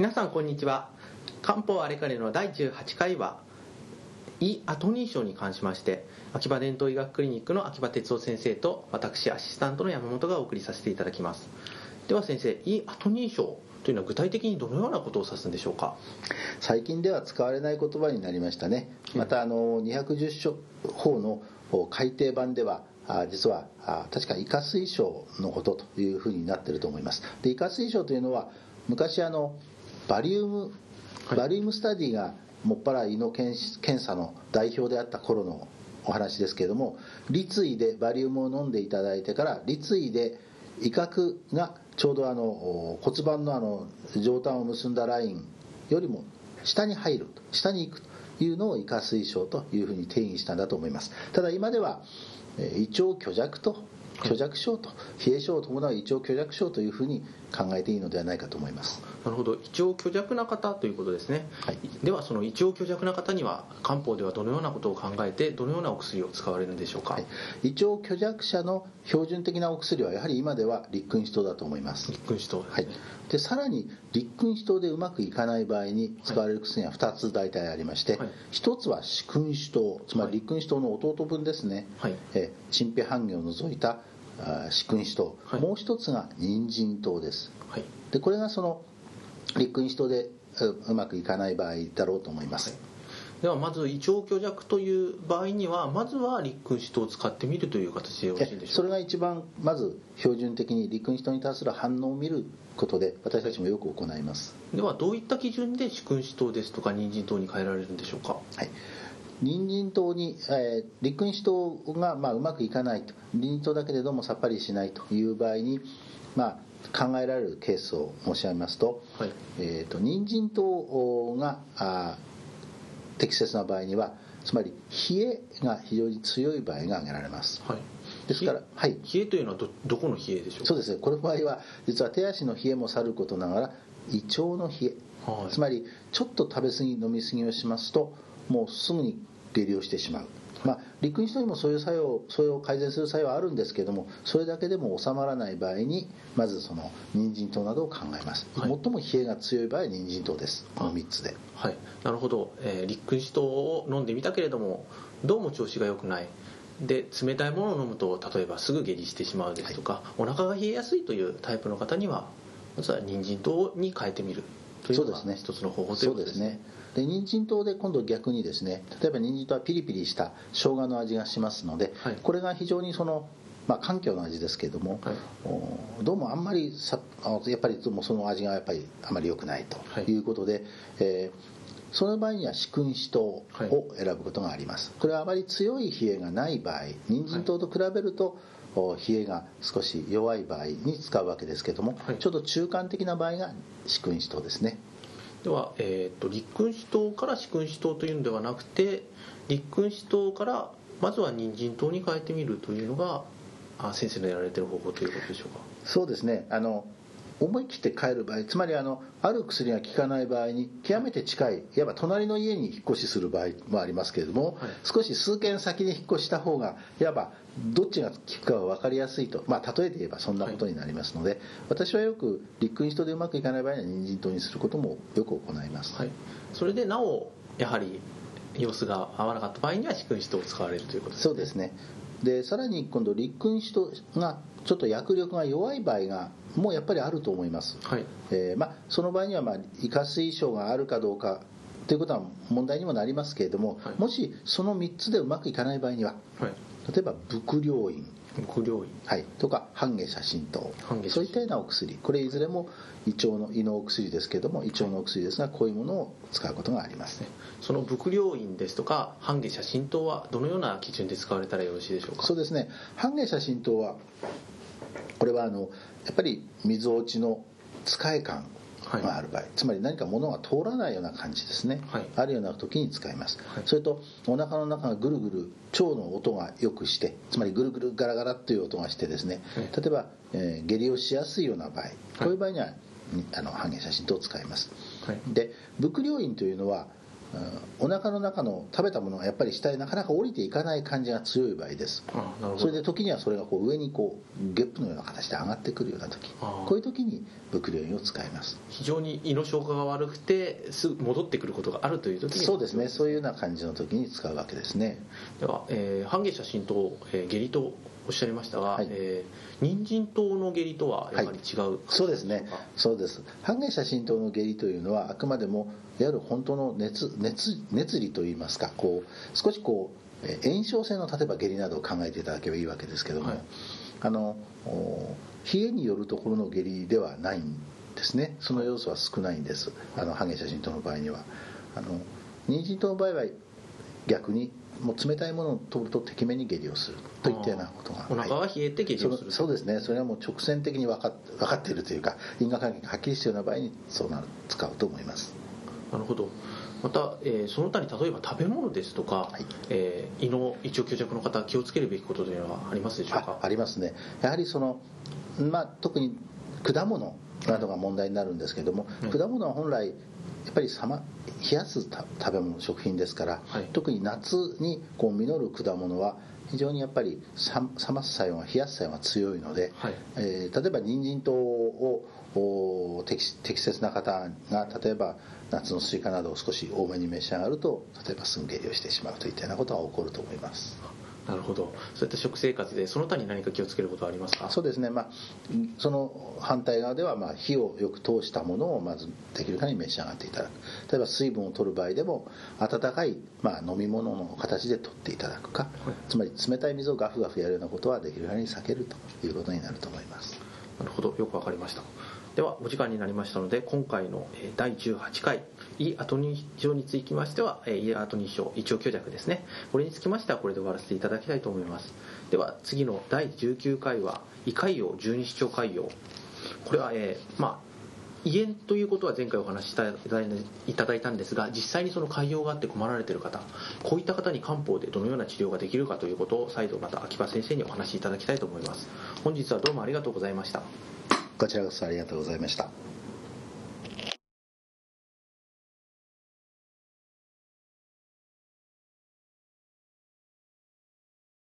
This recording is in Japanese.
皆さんこんにちは。漢方あれかれの第18回は胃後認証に関しまして秋葉伝統医学クリニックの秋葉哲夫先生と私アシスタントの山本がお送りさせていただきます。では先生胃後認証というのは具体的にどのようなことを指すんでしょうか？最近では使われない言葉になりましたね。またあの210書法の改訂版では実は確かイカ水症のことというふうになってると思います。でイカ水症というのは昔あのバリウム、バリウムスタディがもっぱら胃の検査の代表であった頃のお話ですけれども立位でバリウムを飲んでいただいてから立位で威嚇がちょうどあの骨盤のあの上端を結んだラインよりも下に入る下に行くというのを胃下推奨というふうに定義したんだと思います。ただ今では胃腸虚弱と虚弱症と冷え症を伴う胃腸虚弱症というふうに考えていいのではないかと思います。なるほど。胃腸虚弱な方ということですね、はい、ではその胃腸虚弱な方には漢方ではどのようなことを考えてどのようなお薬を使われるんでしょうか、はい、胃腸虚弱者の標準的なお薬はやはり今では立君子糖だと思います。立君子糖はい。でさらに立君子糖でうまくいかない場合に使われる薬は2つ大体ありまして、はい、1つは四君子糖つまり立君子糖の弟分ですね、はい、え陳皮半魚を除いた四君子糖、はい、もう一つが人参糖です、はい、でこれがその立君子糖でうまくいかない場合だろうと思います、はい。ではまず胃腸虚弱という場合にはまずは立君子糖を使ってみるという形でよろしいでしょうか？それが一番まず標準的に立君子糖に対する反応を見ることで私たちもよく行います。ではどういった基準で四君子糖ですとか人参糖に変えられるんでしょうか？はい人参糖に、えー、立君子糖が、まあ、うまくいかないと。人参糖だけでどうもさっぱりしないという場合に、まあ、考えられるケースを申し上げますと,、はい。えーと、人参糖があ適切な場合にはつまり冷えが非常に強い場合が挙げられます、はい、ですから、はい、冷えというのはどどこの冷えでしょうそうです。ねこの場合は実は手足の冷えもさることながら胃腸の冷え、はい、つまりちょっと食べ過ぎ飲み過ぎをしますともうすぐに下痢をしてしまう。まあ、陸人にもそういう作用それを改善する作用はあるんですけどもそれだけでも収まらない場合にまずその人参糖などを考えます、はい、最も冷えが強い場合は人参糖です。この3つで。はい。なるほど、えー、陸人糖を飲んでみたけれどもどうも調子が良くない。で冷たいものを飲むと例えばすぐ下痢してしまうですとか、はい、お腹が冷えやすいというタイプの方にはまずは人参糖に変えてみるというのが一つの方法ということですねで人参糖で今度逆にですね例えば人参糖はピリピリした生姜の味がしますので、はい、これが非常にそのまあ、環境の味ですけれども、はい、どうもあんまりさやっぱりその味がやっぱりあまり良くないとい。うことで、はい、えー、その場合には四君子糖を選ぶことがあります、これはあまり強い冷えがない場合人参糖と比べると、冷えが少し弱い場合に使うわけですけども、ちょっと中間的な場合が四君子糖ですねでは、えーと、立君主党から四君主党というのではなくて立君主党からまずは人参党に変えてみるというのがあ先生のやられてる方法ということでしょうか？そうですね。あの思い切って帰る場合つまりあのある薬が効かない場合に極めて近いいわば隣の家に引っ越しする場合もありますけれども、はい、少し数軒先に引っ越した方がいわばどっちが効くかは分かりやすいと、まあ、例えて言えばそんなことになりますので、はい、私はよく立君人でうまくいかない場合には人参糖にすることもよく行います、はい、それでなおやはり様子が合わなかった場合には四君子糖を使われるということですね。そうですねでさらに今度立君子糖がちょっと薬力が弱い場合がもうやっぱりあると思います、はい。えーまあ、その場合には、まあ、イカ水症があるかどうかということは問題にもなりますけれども、はい、もしその3つでうまくいかない場合には、はい、例えば伏量院伏量院、はい、とか半下写真等そういったようなお薬。これいずれも胃腸の胃のお薬ですけれども胃腸のお薬ですがこういうものを使うことがありますね。その伏量院ですとか半下写真等はどのような基準で使われたらよろしいでしょうか？そうですね。半下写真等はこれはあのやっぱり水落ちの使い感がある場合、はい、つまり何か物が通らないような感じですね、はい、あるような時に使います、はい、それとお腹の中がぐるぐる腸の音がよくしてつまりぐるぐるガラガラという音がしてですね、例えば、えー、下痢をしやすいような場合。こういう場合にはあの半減写真等を使います、で伏量院というのはお腹の中の食べたものがやっぱり下へなかなか降りていかない感じが強い場合です。それで時にはそれがこう上にこうゲップのような形で上がってくるような時。こういう時にブクリオインを使います。非常に胃の消化が悪くてすぐ戻ってくることがあるという時にそうですね。そういうような感じの時に使うわけですね。では、えー、半夏写真と、えー、下痢とおっしゃいましたが、はい。えー、人参糖の下痢とはやはり違う、はい、そうですね。そうです。半夏写真糖の下痢というのはあくまでもいわゆる本当の熱熱熱理といいますかこう少しこう炎症性の例えば下痢などを考えていただければいいわけですけども、はい、あの冷えによるところの下痢ではないんですね。その要素は少ないんです。あのハゲ写真との場合には。あの人参との場合は逆にもう冷たいものを取るとてきめに下痢をするといったようなことがお腹が冷えて下痢をする、そうですね。それはもう直線的に分か分かっているというか因果関係がはっきりしたような場合にそうなる使うと思います。なるほど。また、えー、その他に例えば食べ物ですとか、はい、えー、胃の胃腸虚弱の方気をつけるべきことというのはありますでしょうか？ありますね。やはりその、まあ、特に果物などが問題になるんですけども、うん、果物は本来やっぱり冷やす食べ物食品ですから、はい、特に夏にこう実る果物は非常にやっぱり冷ます作用が冷やす作用が強いので、はい、えー、例えば人参湯を適適切な方が例えば夏のスイカなどを少し多めに召し上がると例えばすぐ下痢をしてしまうといったようなことが起こると思います。なるほど。そういった食生活でその他に何か気をつけることはありますか？そうですね、まあ、その反対側では、まあ、火をよく通したものをまずできる限り召し上がっていただく。例えば水分を取る場合でも温かい、まあ、飲み物の形で取っていただくか、はい、つまり冷たい水をガフガフやるようなことはできる限り避けるということになると思います。なるほど。よくわかりましたではお時間になりましたので今回の第18回胃アトニー症につきましては胃アトニー症胃腸虚弱ですね。これにつきましてはこれで終わらせていただきたいと思います。では次の第19回は胃潰瘍十二指腸潰瘍これは、えー、まあ胃炎ということは前回お話しいただいたんですが実際にその潰瘍があって困られている方こういった方に漢方でどのような治療ができるかということを再度また秋葉先生にお話しいただきたいと思います。本日はどうもありがとうございました。こちらこそありがとうございました。